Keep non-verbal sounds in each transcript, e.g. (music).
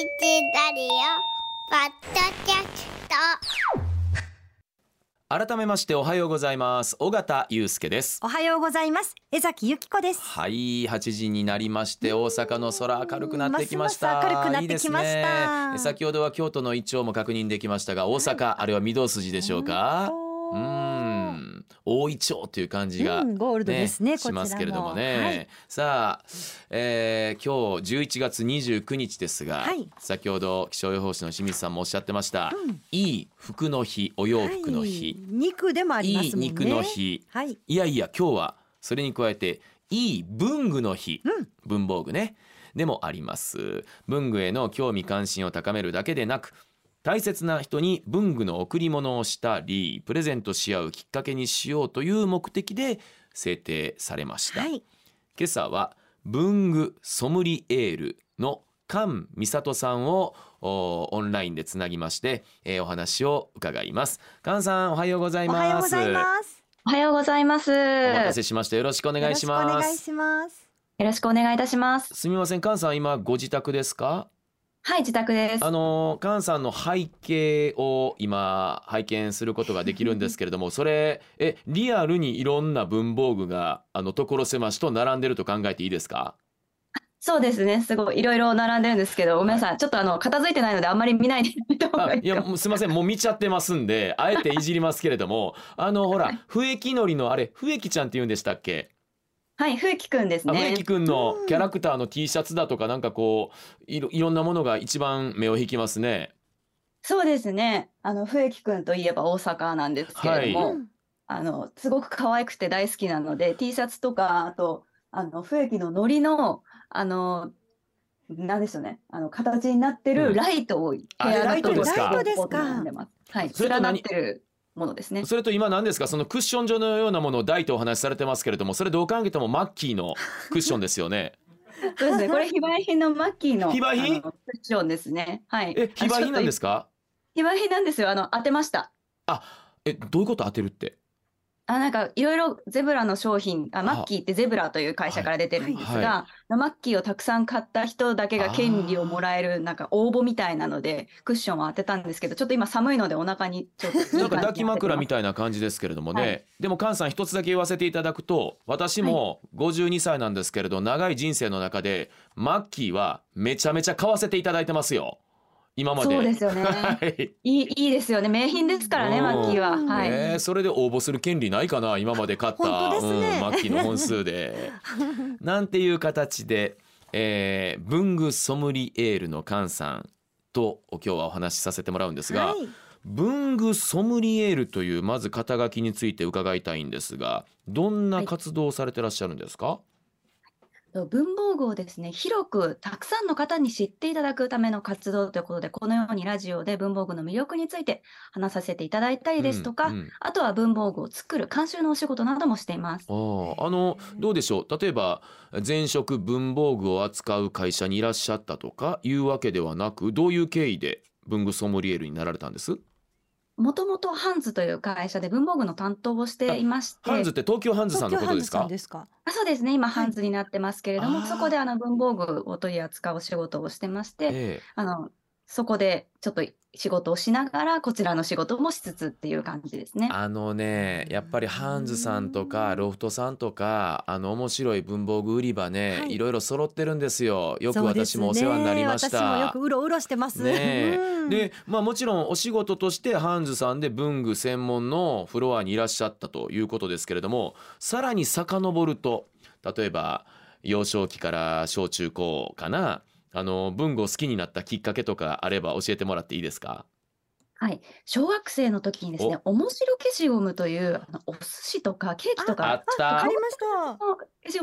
ラディオポッドキャスト。改めましておはようございます。尾形祐介です。おはようございます。江崎由紀子です。はい8時になりまして大阪の空明るくなってきました。ますます明るくなってきました。いいですね。先ほどは京都のイチョウも確認できましたが大阪、あれは御堂筋でしょうか？ううんん大イチョウという感じが、うんゴールドですねしますけれどもね、はい。さあ、えー今日11月29日ですが、はい。先ほど気象予報士の清水さんもおっしゃってました、うん。いい服の日お洋服のはい。日、肉でもありますもんね。いい肉の日。はい。いやいや今日はそれに加えていい文具の日、うん。文房具ね。でもあります。文具への興味関心を高めるだけでなく大切な人に文具の贈り物をしたりプレゼントし合うきっかけにしようという目的で制定されました、はい。今朝は文具ソムリエールの菅美里さんをおオンラインでつなぎまして、えーお話を伺います。菅さんおはようございおます。はようございます。おはようございます。お待たよせしました。よろしくお願いしよろしくおます願いします。ろしくお願いいたします。すみません菅さん今ご自宅ですか？はい、自宅です。あの菅さんの背景を今拝見することができるんですけれども (laughs) それえリアルにいろんな文房具があの所狭しと並んでると考えていいですか？そうですね、すごいいろいろ並んでるんですけど、ごめんなさい、ちょっとあの片付いてないのであんまり見ないでいた方あいやがいいかも。もうすみません。もう見ちゃってますんであえていじりますけれどもあのほら笛木のりのあれ笛木ちゃんって言うんでしたっけ？はい、ふうきくんですね。あ笛木。くんのうん。キャラクターの T シャツだとかなんかこういろいろんなものが一番目を引きますね。そうですね。あの、ふうきくんといえば大阪なんですけれども、はい。うん。あの、すごく可愛くて大好きなので、T シャツとか、あと、あの、ふうきののりの、あの、なんでしょうね、あの、形になってうん。るライトを部屋ライトですか？だとライトですか？並んでます。はい、連なってるものですね。それと今何ですか？そのクッション状のようなものを大とお話しされてますけれどもそれどう考えてもマッキーの (laughs) クッションですよねそうですね。これ非売品のマッキーの非売品クッションですね。はい。え非売品なんですか？か非売品なんですよ。あの当てました。えどういうこと当てるって？あなんかいろいろゼブラの商品あマッキーってゼブラという会社から出てるんですが、はいマッキーをたくさん買った人だけが権利をもらえるなんか応募みたいなのでクッションを当てたんですけどちょっと今寒いのでお腹にちょっとなんか抱き枕みいたいな感じですけれどもね、はい。でも菅さん一つだけ言わせていただくと私も52歳なんですけれど長い人生の中でマッキーはめちゃめちゃ買わせていただいてますよ今まで。そうですよね。はい。いいいいですよね。名品ですからねうん。マッキーは。うん。はい、えーそれで応募する権利ないかな今まで買った、本当ですね。うん、マッキーの本数で。(laughs) なんていう形で、えー文具ソムリエールの菅さんと今日はお話しさせてもらうんですが、はい。文具ソムリエールというまず肩書きについて伺いたいんですがどんな活動をされてらっしゃるんですか、文房具をですね広くたくさんの方に知っていただくための活動ということでこのようにラジオで文房具の魅力について話させていただいたりですとか、うんうん。あとは文房具を作る監修のお仕事などもしています。あのどうでしょう？例えば前職文房具を扱う会社にいらっしゃったとかいうわけではなくどういう経緯で文具ソムリエールになられたんです？もともとハンズという会社で文房具の担当をしていまして、ハンズって東京ハンズさんのことですか？あそうですね。今ハンズになってますけれども、そこであの文房具を取り扱うお仕事をしてまして、ええ。あのそこでちょっと仕事をしながらこちらの仕事もしつつっていう感じですね。あのねやっぱりハンズさんとかロフトさんとかあの面白い文房具売り場ね、はい。い、ろいろ揃ってるんですよ。よく私もお世話になりまし私もよたくうろうろしてます。ねえ。うん。でまあもちろんお仕事としてハンズさんで文具専門のフロアにいらっしゃったということですけれどもさらに遡ると例えば幼少期から小中高かなあの文具を好きになったきっかけとかあれば教えてもらっていいですか？はい、小学生の時にですね、面白消しゴムというあのお寿司とかケーキとあかった。わかりました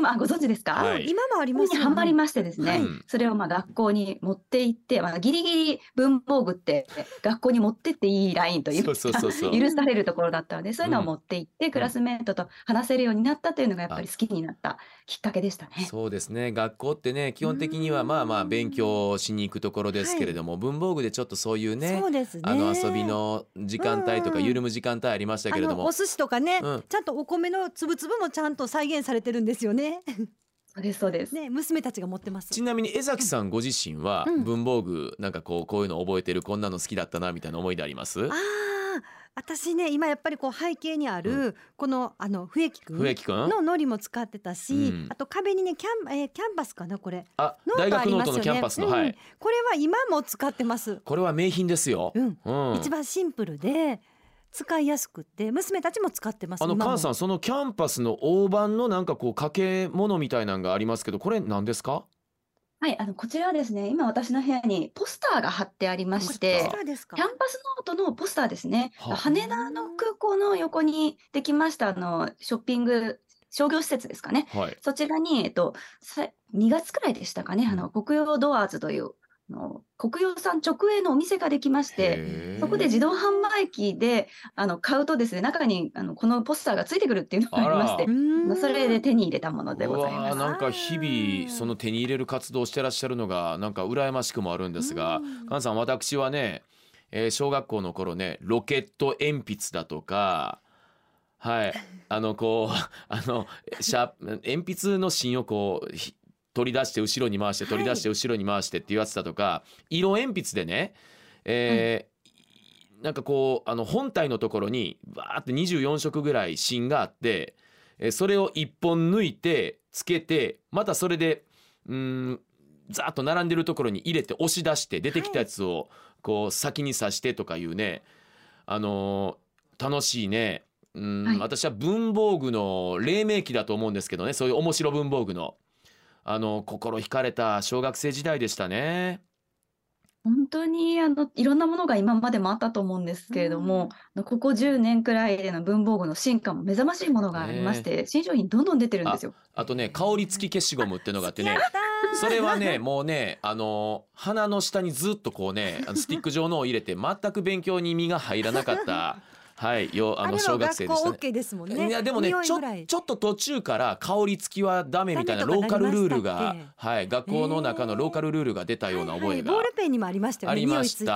あご存知ですか？はい。今もありこますよね。れにハマりましてですね、はいそれをまあ学校に持って行って、まあ、ギリギリ文房具って (laughs) 学校に持ってっていいラインというか許されるところだったのでそういうのをうん持って行って、クラスメートと話せるようになったというのがやっぱり好きになったきっかけでしたね。そうですね。学校ってね基本的にはまあまあ勉強しに行くところですけれども、文房具でちょっとそういうねそうですね。あの遊びの時間帯とかうん緩む時間帯ありましたけれども。お寿司とかね、うん。ちゃんとお米のつぶつぶもちゃんと再現されてるんですよね。そうですそうです。ね娘たちが持ってます。ちなみに江崎さんご自身はうん。文房具なんかこうこういうの覚えてるこんなの好きだったなみたいな思い出あります？ああ私ね今やっぱりこう背景にある、このあのフエキくんフエキくん？ののりも使ってたし、うん。あと壁にねキャン,、えーキャンバスかなこれ。あノ大学ノートートありますよね。のキャンパスの、うん。はい。これは今も使ってます、これは名品ですよ、うん。うん、一番シンプルで使いやすくて娘たちも使ってますあの菅さんそのキャンパスの大判のなんかこう掛け物みたいなのがありますけどこれ何ですか？はい、あのこちらはですね、今私の部屋にポスターが貼ってありましてキャンパスノートのポスターですね。はあ。羽田の空港の横にできましたあのショッピング商業施設ですかね。はい。そちらに、えっと、さ2月くらいでしたかね、あのコクヨドアーズというあのコクヨさん直営のお店ができまして、そこで自動販売機であの買うとですね、中にあのこのポスターがついてくるっていうのがありましてそれで手に入れたものでございます。なんか日々その手に入れる活動をしてらっしゃるのがなんか羨ましくもあるんですがうん。菅さん私はね、えー小学校の頃ねロケット鉛筆だとかはい。あのこうあのシャ鉛筆の芯をこうひ取り出して後ろに回して取り出して後ろに回してっていうやつだとか、色鉛筆でね、えーなんかこうあの本体のところにバーって24色ぐらい芯があって、えーそれを1本抜いてつけてまたそれでうーんザーッと並んでるところに入れて押し出して出てきたやつをこう先に刺してとかいうねあのー楽しいね。うん、はい。私は文房具の黎明期だと思うんですけどねそういう面白文房具のあの心惹かれた小学生時代でしたね。本当にあのいろんなものが今までもあったと思うんですけれども、あのここ10年くらいでの文房具の進化も目覚ましいものがありまして、新商品どんどん出てるんですよ。あとね香り付き消しゴムっていうのがあってねそれはねもうねあの鼻の下にずっとこうねスティック状のを入れて全く勉強に身が入らなかったはいよあの小学生でしたね。OK ですもんねいやでもねちょちょっと途中から香り付きはダメみたいなローカルルールがはい学校の中のローカルルールが出たような覚えがはいはいボールペンにもありましたよあねりました。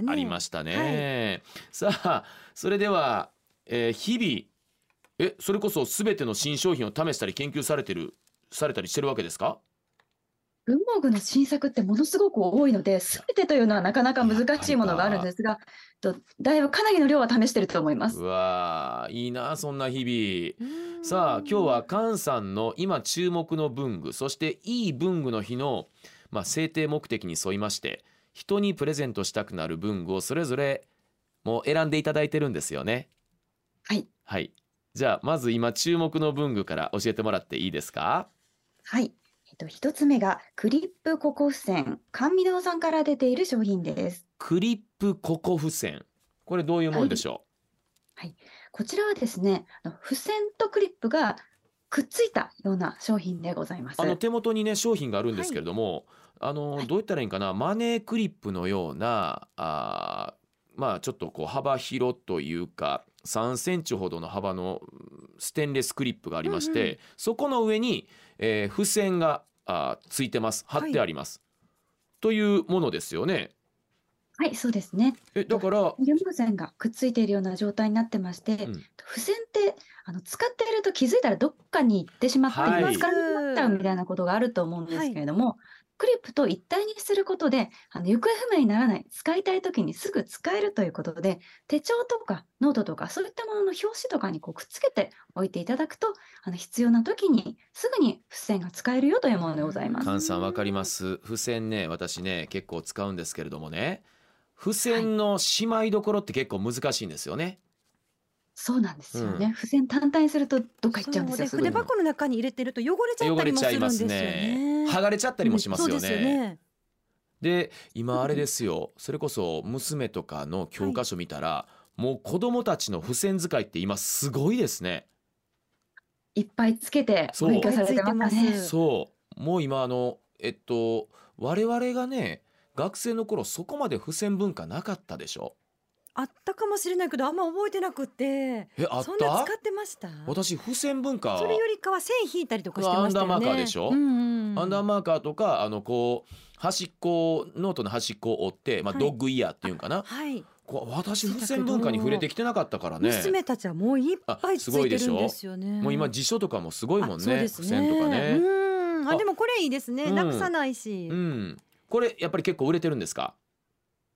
ねありましたね。さあ、それでは、えー日々、え、それこそすべての新商品を試したり研究されてる、されたりしてるわけですか？文房具の新作ってものすごく多いので、すべてというのはなかなか難しいものがあるんですが、とだいぶかなりの量は試してると思いますう。わーいいなそんな日々。うんさあ今日は菅さんの今注目の文具そしていい文具の日の、まあ、制定目的に沿いまして人にプレゼントしたくなる文具をそれぞれもう選んでいただいてるんですよね。はい。はい。じゃあまず今注目の文具から教えてもらっていいですか？はい。えっと、一つ目がクリップココ付箋、甘味堂さんから出ている商品です。クリップココ付箋。これどういうもんでしょこちらはですね、付箋とクリップがくっついたような商品でございます。う、あの手元にね商品があるんですけれども、あのはい。どう言ったらいいんかな？マネークリップのようなあーまあちょっとこう幅広というか3センチほどの幅のうんステンレスクリップがありまして、うんうんそこの上に、えー付箋があーついてます。貼ってあります、というものですよね。はい、そうですね。えだから、付箋がくっついているような状態になってまして、うん。付箋ってあの使っていると気づいたらどっかに行ってしまったり、はい。使わなくなっちゃうみたいなことがあると思うんですけれども、クリップと一体にすることであの行方不明にならない使いたい時にすぐ使えるということで手帳とかノートとかそういったものの表紙とかにこうくっつけておいていただくとあの必要な時にすぐに付箋が使えるよというものでございます。菅さんわかります付箋ね私ね結構使うんですけれどもね付箋のしまいどころって結構難しいんですよね。そうなんですよね。付箋単体にするとどっか行っちゃうんですよ。そうで筆箱の中に入れてると汚れちゃったりもするんですよね。剥がれちゃったりもしますよそうですよね。ね。で今あれですよそれこそ娘とかの教科書見たら、もう子供たちの付箋使いって今すごいですね。いっぱいつけて勉強されてますね。うんそうもう今あのえっと我々がね学生の頃そこまで付箋文化なかったでしょあったかもしれないけどあんま覚えてなくて。えあっそんなた使ってました？私付箋文化。それよりかは線引いたりとかしてましたよね。アンダーマーカーでしょ？うんうんアンダーマーカーとかあのこう端っこノートの端っこを折って、まあ、はい。ドッグイヤーっていうんかな、はい。こう私付箋文化に触れてきてなかったからね。娘たちはもういっぱいついてるんですよね。もう今辞書とかもすごいもんねあそうです付箋とかね。あでもこれいいですね、うん。なくさないし、うん。これやっぱり結構売れてるんですか？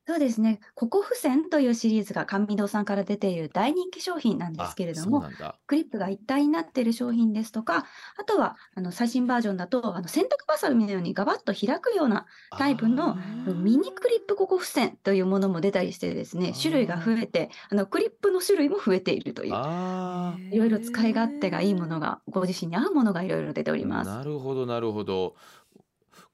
そうですね。ココフ線というシリーズが甘味堂さんから出ている大人気商品なんですけれども、そうなんだ。クリップが一体になっている商品ですとか、あとはあの最新バージョンだとあの洗濯バサミのようにガバッと開くようなタイプのミニクリップココフ線というものも出たりしてですね、種類が増えて、あのクリップの種類も増えているという、いろいろ使い勝手がいいものが、ご自身に合うものがいろいろ出ております。なるほどなるほど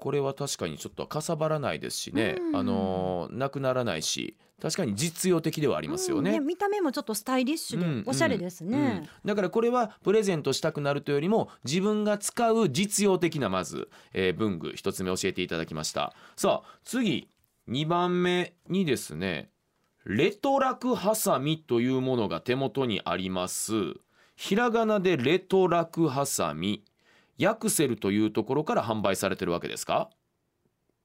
これは確かにちょっとかさばらないですしね、うん。あのーなくならないし確かに実用的ではありますよね。うん。見た目もちょっとスタイリッシュで、うんおしゃれですね、うん。だからこれはプレゼントしたくなるというよりも自分が使う実用的なまず、えー文具一つ目教えていただきました。さあ次2番目にですねレトラクハサミというものが手元にあります。ひらがなでレトラクハサミヤクセルというところから販売されてるわけですか？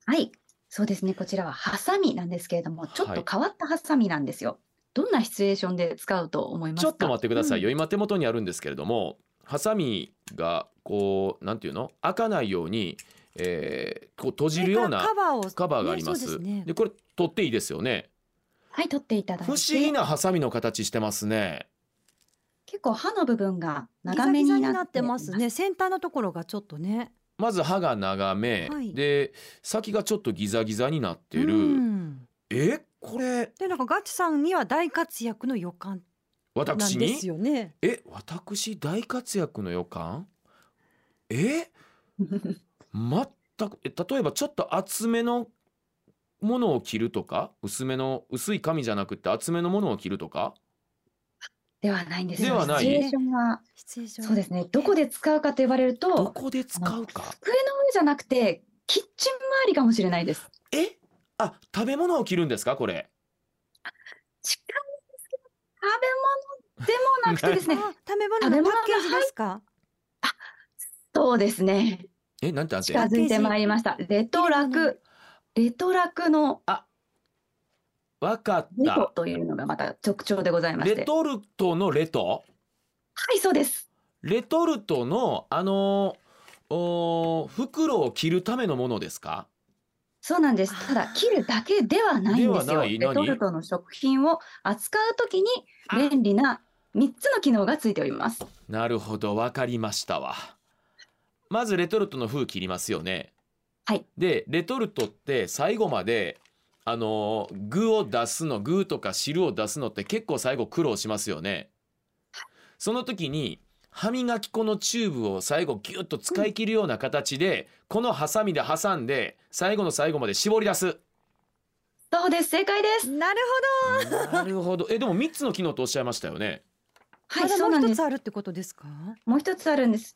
はい、そうですね。こちらはハサミなんですけれども、ちょっはいと変わったハサミなんですよ。どんなシチュエーションで使うと思いますか？ちょっと待ってくださいよ、うん今手元にあるんですけれどもハサミがこうなんていうの？開かないように、えーこう閉じるようなカバーをカバーがありま。すすねでこれ取っていいですよね？はい、取っていただいて。不思議なハサミの形してますね。結構刃の部分がギザギ長めにザになっててなっいまますすね。先端のところがちょっとね。まず刃が長め、はい。で先がちょっとギザギザになってる。うん。え？これ？でなんかガチさんには大活躍の予感。なん私にですよね。え私大活躍の予感？え？全く。え例えばちょっと厚めのものを着るとか？薄めの薄い紙じゃなくて厚めのものを着るとか？ではないんです。ではない。シチュエーションは、シチュエーション。そうですね。どこで使うかと言われるどと、こで使うか。机の上じゃなくて、キッチン周りかもしれないです。え？あ食べ物を着るんですかこれ？近いんですけど、食べ物でもなくてですね、あ (laughs) 食べ物のパッケージですか？そうですね。えなんてなんて？近づいてまいりました。レトラク、レトラクのわかっレトたというのがまた特徴でございまして。レトルトのレト？はい、そうです。レトルトのあのおー袋を切るためのものですか？そうなんです。ただ、切るだけではないんですよ。レトルトの食品を扱うときに便利な3つの機能がついております。なるほどわかりましたわまずレトルトの封切りますよねはい。でレトルトって最後まであのー具を出すの具とか汁を出すのって結構最後苦労しますよねその時に歯磨き粉のチューブを最後ギュッと使い切るような形で、このハサミで挟んで最後の最後まで絞り出すそうです。正解です。なるなるほどえでも3つの機能とおっしゃいましたよねほど、はい、そうなんですまだもう一つ。あるってことですか？もう一つあるんです。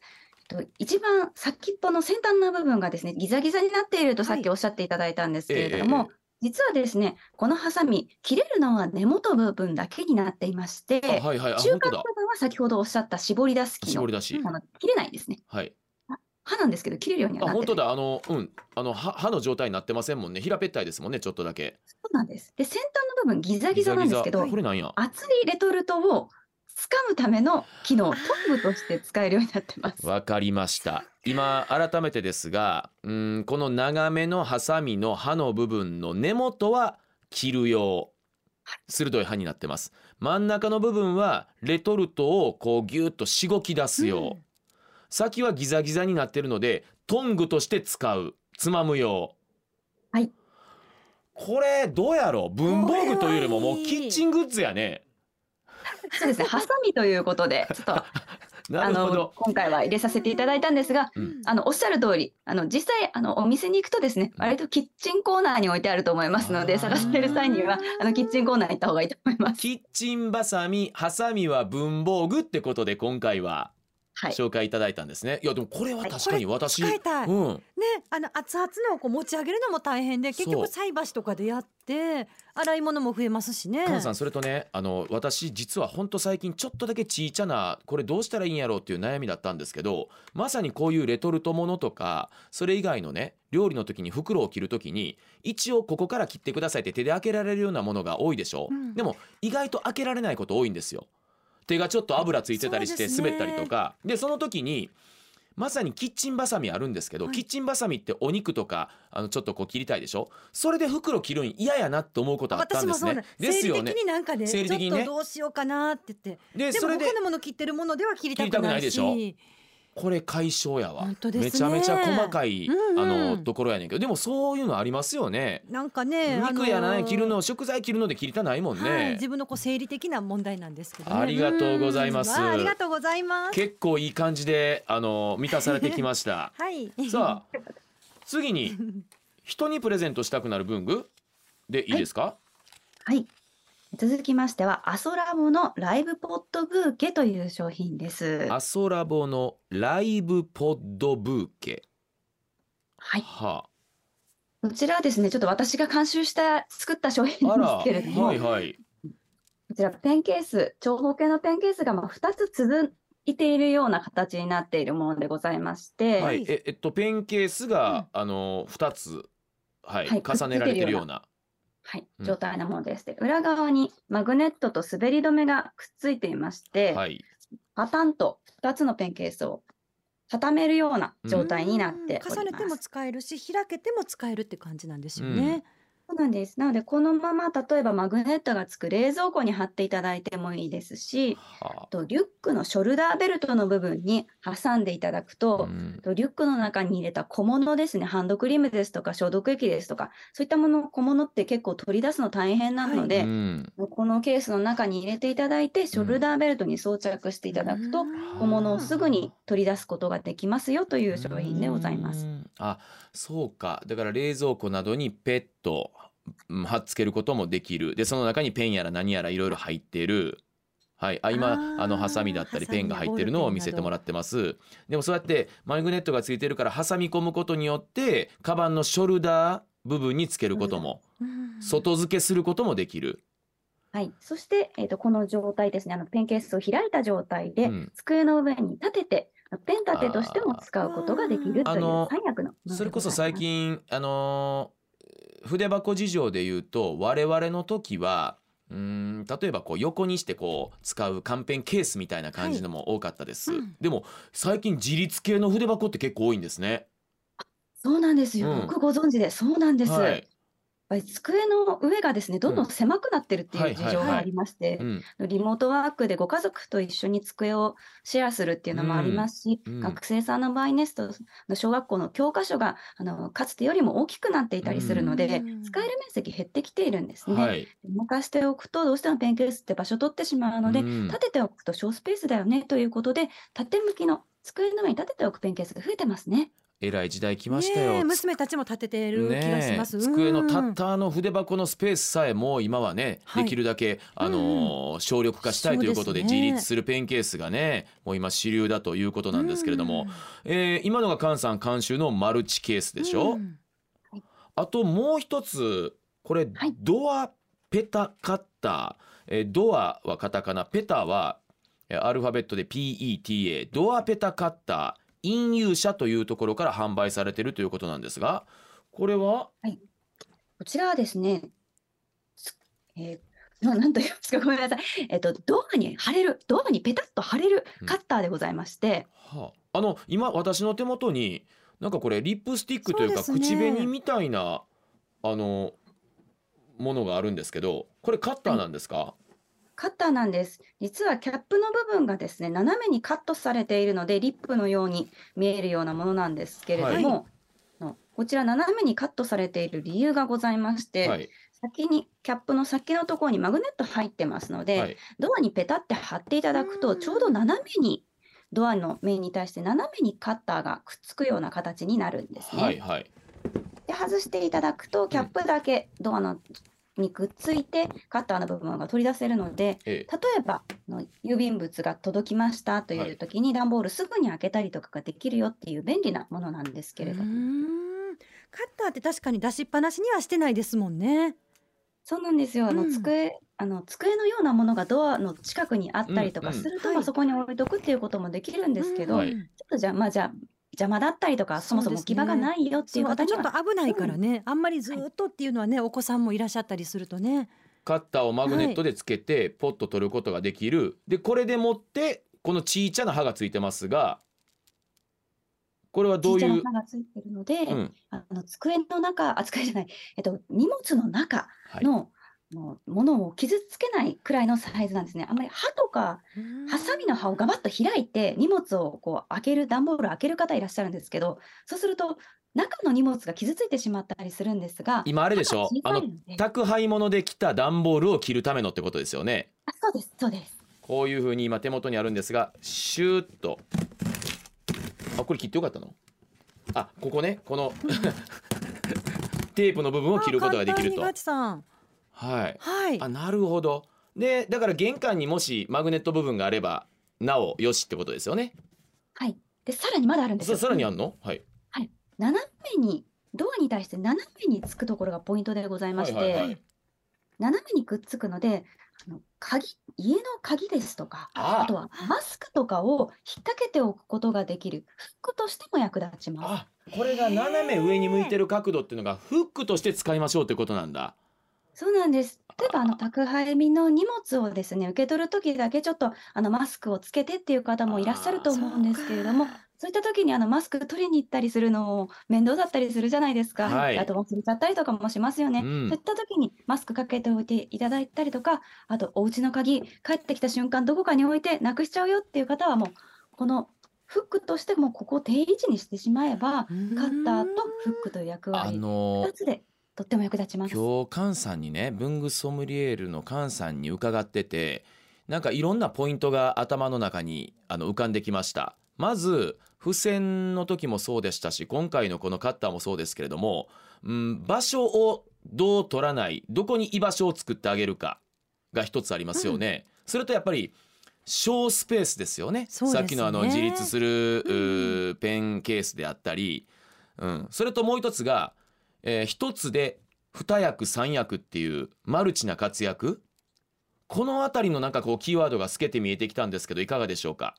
えっと一番先っぽの先端の部分がですね、ギザギザになっているとさっきおっしゃっていただいたんですけれども、え実はですね、このハサミ、切れるのは根元部分だけになっていまして、あはいはい。あ中本当だ。間部分は先ほどおっしゃった絞り出す機能絞り出し、あの切れないんですね。はい。刃なんですけど切れるようにはあ本当なってるだ。あのうん。あの歯歯の状態になってませんもんね。平べったいですもんねちょっとだけ。そうなんです。で、先端の部分ギザギザなんですけど、これなんや。厚いレトルトを掴むための機能、トングとして使えるようになってます。わかりました。今改めてですがうんこの長めのハサミの刃の部分の根元は切る用鋭い刃になってます。真ん中の部分はレトルトをこうギュッとしごき出す用、う。ん。先はギザギザになってるのでトングとして使う。つまむ用はい。これどうやろう？文房具というよりももうキッチングッズやねそうですね、(laughs) ハサミということで、(laughs) ちょっとなあの今回は入れさせていただいたんですが、うん。あのおっしゃる通り、あの実際あのお店に行くとですね、割とキッチンコーナーに置いてあると思いますので、探している際にはあのキッチンコーナーに行った方がいいと思います。キッチンバサミハサミは文房具ってことで今回は。はい。紹介いただいたんですね、い、やでもこれは確かに私、うん。ね、あの熱々のをこう持ち上げるのも大変で結局菜箸とかでやって洗い物も増えますしね。さんそれとねあの私実はほんと最近ちょっとだけちいちゃなこれどうしたらいいんやろうっていう悩みだったんですけどまさにこういうレトルトものとかそれ以外のね料理の時に袋を切る時に一応ここから切ってくださいって手で開けられるようなものが多いでしょ、うん。でも意外と開けられないこと多いんですよ手がちょっと油ついてたりして滑ったりとか。でその時にまさにキッチンバサミあるんですけど、はい。キッチンバサミってお肉とかあのちょっとこう切りたいでしょ？それで袋切るん嫌やなって思うことあったんですね。私もそうだ。です。よね。生理的になんかね生理的にね。ちょっとどうしようかなって言って。でもでそれで他のもの切ってるものでは切りたく切りたくなないいでしょ？しこれ解消やわ、本当ですね。めちゃめちゃ細かい、うんうん。あのところやねんけど。でもそういうのありますよね。なんかね肉やらねあのー切るの食材切るので切りたないもんね、はい、自分のこう生理的な問題なんですけど、ね、ありがとうございます。あありがとうございます。結構いい感じであの満たされてきました。(laughs) はい。さあ次に人にプレゼントしたくなる文具でいいですか、はい。続きましては、アソラボのライブポットブーケという商品です。アソラボのライブポッドブーケ。はい。はこちらはですね、ちょっと私が監修した、作った商品なんですけれども、はいはい。こちらペンケース、長方形のペンケースがまあ2つ続いているような形になっているものでございまして、はい。ええっとペンケースが、あの二つはい、はい重ねられてるようなはい、うん状態のものです。で、裏側にマグネットと滑り止めがくっついていまして、はいパタンと2つのペンケースを畳めるような状態になっております。重ねても使えるし開けても使えるって感じなんですよね。そうなんです。なので、このまま例えばマグネットがつく冷蔵庫に貼っていただいてもいいですし、はあ。とリュックのショルダーベルトの部分に挟んでいただくあと、うん。とリュックの中に入れた小物ですね、ハンドクリームですとか消毒液ですとか、そういったもの、小物って結構取り出すの大変なので、うん。このケースの中に入れていただいて、ショルダーベルトに装着していただくと、小物をすぐに取り出すことができますよという商品でございます。うん。あそうか。だから冷蔵庫などにペットうん貼っつけることもできる。でその中にペンやら何やらいろいろ入ってる。はい、あ今あのハサミだったりペンが入ってるのを見せてもらってます。でもそうやってマグネットがついてるから挟み込むことによってカバンのショルダー部分につけることもうん。外付けすることもできる、はい。そして、えっ、と、この状態ですね、あの、ペンケースを開いた状態で、うん。机の上に立てて、ペン立てとしても使うことができるというあの三役の。それこそ最近あのー筆箱事情で言うと我々の時はうーん例えばこう横にしてこう使うカンペンケースみたいな感じのも多かったです、うん。でも最近自立系の筆箱って結構多いんですね。そうなんですよ。うん。よくご存知で、そうなんです。はい、ぱり机の上がですね、どんどん狭くなってるっていう事情がありましてう、ん、リモートワークでご家族と一緒に机をシェアするっていうのもありますし、うん。うん。学生さんの場合ですと、小学校の教科書があのかつてよりも大きくなっていたりするので、うん。使える面積減ってきているんですね。はい、動かしておくと、どうしてもペンケースって場所取ってしまうので、うん。立てておくと小スペースだよねということで、縦向きの机の上に立てておくペンケースが増えてますね。えらい時代来ましたよ、娘たちも立ててる気がします。机のたうんったの筆箱のスペースさえもう今はね、はい。できるだけ、あのー省力化したいということで自立するペンケースがねもう今主流だということなんですけれども、えー今のが菅さん監修のマルチケースでしょ、うん。あともう一つこれ、はい。ドアペタカッター、えードアはカタカナ。ペタはえーアルファベットで PETA ドアペタカッター飲有者というところから販売されているということなんですがこれは？こちらはですね、つえーな (laughs) なんと言いますか、ごめんなさい。えっと、ドアに貼れる、ドアにペタッと貼れるカッターでございまして、はあ、あの今私の手元になんかこれリップスティックというかそうね。口紅みたいなあのものがあるんですけどこれカッターなんですか、カッターなんです。実はキャップの部分がですね、斜めにカットされているので、リップのように見えるようなものなんですけれども、あのこちら斜めにカットされている理由がございまして、はい。先にキャップの先のところにマグネット入ってますので、はい。ドアにペタって貼っていただくと、うん。ちょうど斜めにドアの面に対して斜めにカッターがくっつくような形になるんですね。はいはい。で外していただくと、キャップだけドアのにくっついて、カッターの部分が取り出せるので、ええ。例えばあの郵便物が届きましたという時に、段ボールすぐに開けたりとかができるよっていう便利なものなんですけれどカッターって確かに出しっぱなしにはしてないですもんね。そうなんですよ。あのうん。机、あの机のようなものがドアの近くにあったりとかうんうん。すると、はいまあそこに置いとくっていうこともできるんですけど、うんはい。ちょっとじゃあ、まあじゃあ、邪魔だったりとか、そもそも置き場がないよっていうう方には、と危ないからね、あんまりずっとっていうのはね、お子さんもいらっしゃったりするとね。カッターをマグネットでつけてポッと取ることができる、でこれでもってこのちいちゃな刃がついてますがこれはどういう？がついてるので、うん。あの机の中、あ、机じゃない、えっと、荷物の中はい。の、もうものを傷つけないくらいのサイズなんですね。あんまり刃とか、ハサミの刃をガバッと開いて荷物をこう開ける段ボールを開ける方いらっしゃるんですけどそうすると中の荷物が傷ついてしまったりするんですが今あれでしょ？あの宅配物で来た段ボールを切るためのってことですよね。あそうです。そうです。こういう風に今手元にあるんですがシューッと。あこれ切ってよかったの？あここね。この (laughs) テープの部分を切ることができると。あ簡単にガチさんはい。はい。あなるほど。でだから玄関にもしマグネット部分があればなおよしってことですよね。はい。でさらにまだあるんですよ。ささらにあんの？はい。斜めにドアに対して斜めにつくところがポイントでございまして、はいはいはい。斜めにくっつくのであの鍵家の鍵ですとかああとはマスクとかを引っ掛けておくことができるフックとしても役立ちます。あこれが斜め上に向いてる角度っていうのがフックとして使いましょうってことなんだそうなんです。例えばあの宅配便の荷物をですね受け取る時だけちょっとあのマスクをつけてっていう方もいらっしゃると思うんですけれども、そういった時にあのマスク取りに行ったりするのも面倒だったりするじゃないですか。はいあと忘れちゃったりとかもしますよね。うんそういった時にマスクかけておいていただいたりとか、あとお家の鍵帰ってきた瞬間どこかに置いてなくしちゃうよっていう方はもうこのフックとしてもここを定位置にしてしまえばカッターとフックという役あ割の2つでとっても役立ちます。今日菅さんにね文具ソムリエールの菅さんに伺っててなんかいろんなポイントが頭の中にあの浮かんできました。まず付箋の時もそうでしたし今回のこのカッターもそうですけれども、うん、場所をどう取らないどこに居場所を作ってあげるかが一つありますよね、それとやっぱり小スペースですよね。ね。さっきのあの自立する、ううんーペンケースであったり、うん、それともう一つが、えー一つで二役三役っていうマルチな活躍。このあたりのなんかこうキーワードが透けて見えてきたんですけどいかがでしょうか？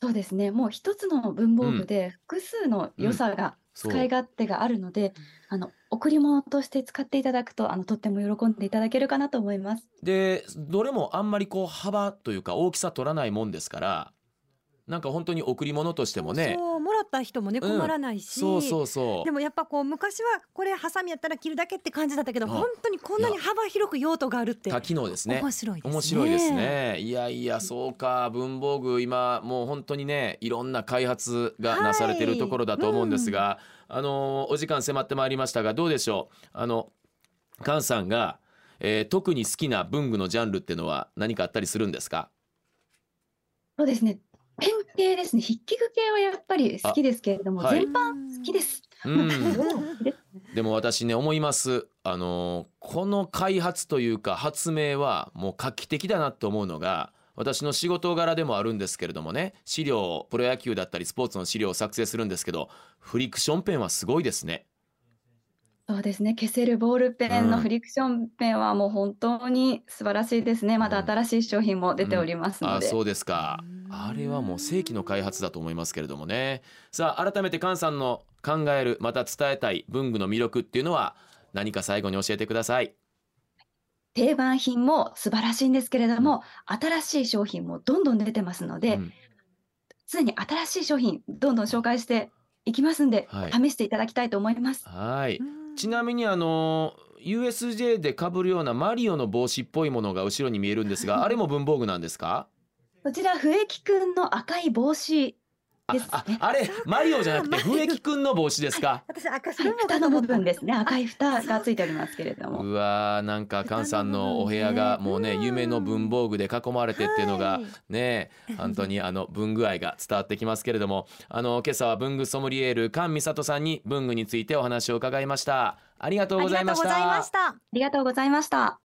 そうですね。もう一つの文房具で複数の良さが、使い勝手があるので、あの贈り物として使っていただくとあのとっても喜んでいただけるかなと思います。でどれもあんまりこう幅というか大きさ取らないもんですからなんか本当に贈り物としてもね。そうもらった人もねうん。困らないし、そうそうそう。でもやっぱこう昔はこれハサミやったら切るだけって感じだったけど、うん。本当にこんなに幅広く用途があるって。多機能ですね。面白いですね。面白いです。ね。いやいやそうか。文房具今もう本当にねいろんな開発がなされているところだと思うんですが、あのお時間迫ってまいりましたがどうでしょう？あの菅さんが、えー特に好きな文具のジャンルっていうのは何かあったりするんですか？そうですね。系ですね。筆記具系はやっぱり好きですけれども、あはい全般好きです。うん好きですでも私ね思いますあのこの開発というか発明はもう画期的だなって思うのが私の仕事柄でもあるんですけれどもね資料プロ野球だったりスポーツの資料を作成するんですけどフリクションペンはすごいですねそうですね。消せるボールペンうん。のフリクションペンはもう本当に素晴らしいですね。また新しい商品も出ておりますので。あそうですか。うん。あれはもう世紀の開発だと思いますけれどもね。さあ改めて菅さんの考えるまた伝えたい文具の魅力っていうのは何か最後に教えてください。定番品も素晴らしいんですけれども、新しい商品もどんどん出てますので、うん。常に新しい商品どんどん紹介していきますんで、はい。試していただきたいと思います。はい。うんちなみにあの USJ で被るようなマリオの帽子っぽいものが後ろに見えるんですがあれも文房具なんですか？こちら笛木くんの赤い帽子あですね。ああれマリオじゃなくて笛木くんの帽子ですか？私赤はいの部分ですね。あ赤い蓋がついておりますけれども。うわーなんか菅さんのお部屋がもうねうん夢の文房具で囲まれてっていうのがはいね本当にあの文具愛が伝わってきますけれどもあの今朝は文具ソムリエール菅美里さんに文具についてお話を伺いましたありがとうございましありがとうございまたした。ありがとうございました。